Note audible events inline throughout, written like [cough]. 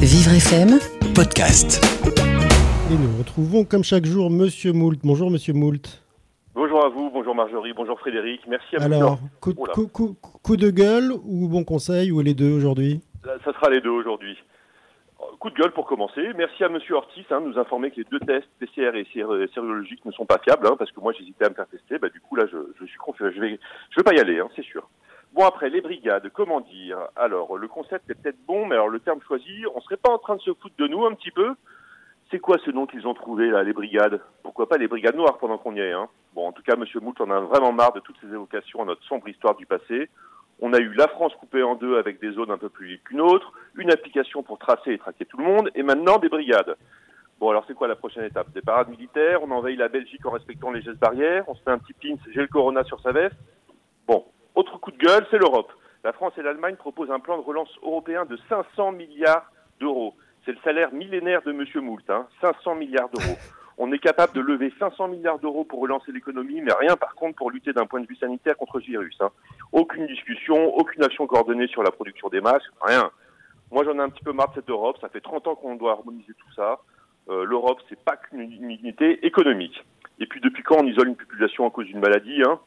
Vivre FM, podcast. Et nous retrouvons comme chaque jour Monsieur Moult. Bonjour Monsieur Moult. Bonjour à vous, bonjour Marjorie, bonjour Frédéric, merci à vous. Alors, coup, Oula. coup- coup- coup de gueule ou bon conseil ou les deux aujourd'hui? Ça sera les deux aujourd'hui. Euh, Coup de gueule pour commencer. Merci à Monsieur Ortiz hein, de nous informer que les deux tests PCR et sér- sérologiques ne sont pas fiables, hein, parce que moi j'hésitais à me faire tester. Bah, du coup là, je, je suis confiant. Je vais, je vais pas y aller, hein, c'est sûr. Bon après les brigades, comment dire? Alors le concept est peut-être bon, mais alors le terme choisi, on serait pas en train de se foutre de nous un petit peu? C'est quoi ce nom qu'ils ont trouvé là, les brigades? Pourquoi pas les brigades noires pendant qu'on y est hein? Bon, en tout cas, Monsieur Moult en a vraiment marre de toutes ces évocations à notre sombre histoire du passé. On a eu la France coupée en deux avec des zones un peu plus libres qu'une autre, une application pour tracer et traquer tout le monde, et maintenant des brigades. Bon, alors c'est quoi la prochaine étape? Des parades militaires, on envahit la Belgique en respectant les gestes barrières, on se fait un petit pins, j'ai le corona sur sa veste. Autre coup de gueule, c'est l'Europe. La France et l'Allemagne proposent un plan de relance européen de 500 milliards d'euros. C'est le salaire millénaire de Monsieur Moult, hein, 500 milliards d'euros. [laughs] On est capable de lever 500 milliards d'euros pour relancer l'économie, mais rien par contre pour lutter d'un point de vue sanitaire contre ce virus. hein. Aucune discussion, aucune action coordonnée sur la production des masques, rien. Moi j'en ai un petit peu marre de cette Europe, ça fait 30 ans qu'on doit harmoniser tout ça. Euh, L'Europe, c'est pas qu'une unité économique. Et puis depuis quand on isole une population à cause d'une maladie hein?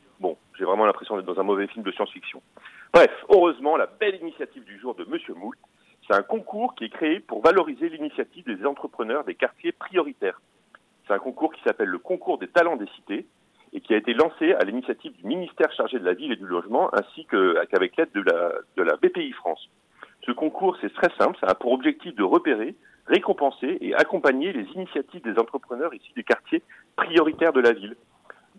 J'ai vraiment l'impression d'être dans un mauvais film de science-fiction. Bref, heureusement, la belle initiative du jour de Monsieur Moult, c'est un concours qui est créé pour valoriser l'initiative des entrepreneurs des quartiers prioritaires. C'est un concours qui s'appelle le concours des talents des cités et qui a été lancé à l'initiative du ministère chargé de la ville et du logement ainsi qu'avec l'aide de la, de la BPI France. Ce concours, c'est très simple, ça a pour objectif de repérer, récompenser et accompagner les initiatives des entrepreneurs ici des quartiers prioritaires de la ville.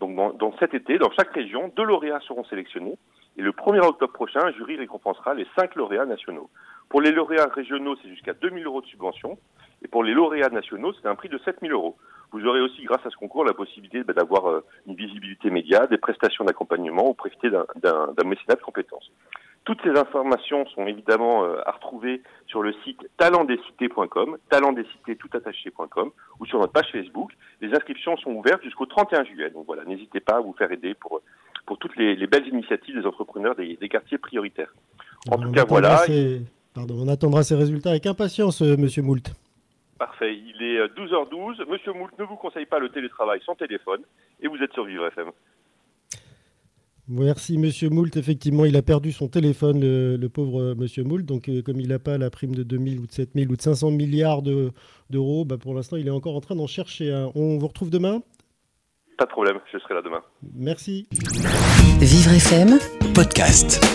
Dans, cet été, dans chaque région, deux lauréats seront sélectionnés et le 1er octobre prochain, un jury récompensera les cinq lauréats nationaux. Pour les lauréats régionaux, c'est jusqu'à 2000 euros de subvention et pour les lauréats nationaux, c'est un prix de 7000 euros. Vous aurez aussi, grâce à ce concours, la possibilité bah, d'avoir euh, une visibilité média, des prestations d'accompagnement ou profiter d'un mécénat de compétences. Toutes ces informations sont évidemment euh, à retrouver sur le site talentdescités.com, talentdescités tout attaché.com ou sur notre page Facebook. Les inscriptions sont ouvertes jusqu'au 31 juillet. Donc voilà, n'hésitez pas à vous faire aider pour, pour toutes les, les belles initiatives des entrepreneurs des, des quartiers prioritaires. En tout On cas, attendra voilà. ces- Pardon, on attendra ces résultats avec impatience, euh, Monsieur Moult. Parfait, il est euh, 12h12. Monsieur Moult ne vous conseille pas le télétravail sans téléphone et vous êtes sur Vivre FM. Merci Monsieur Moult. Effectivement, il a perdu son téléphone, le, le pauvre euh, Monsieur Moult. Donc, euh, comme il n'a pas la prime de 2000 ou de 7000 ou de 500 milliards de- d'euros, bah, pour l'instant, il est encore en train d'en chercher un. On vous retrouve demain? Pas de problème, je serai là demain. Merci. Vivre FM, Podcast.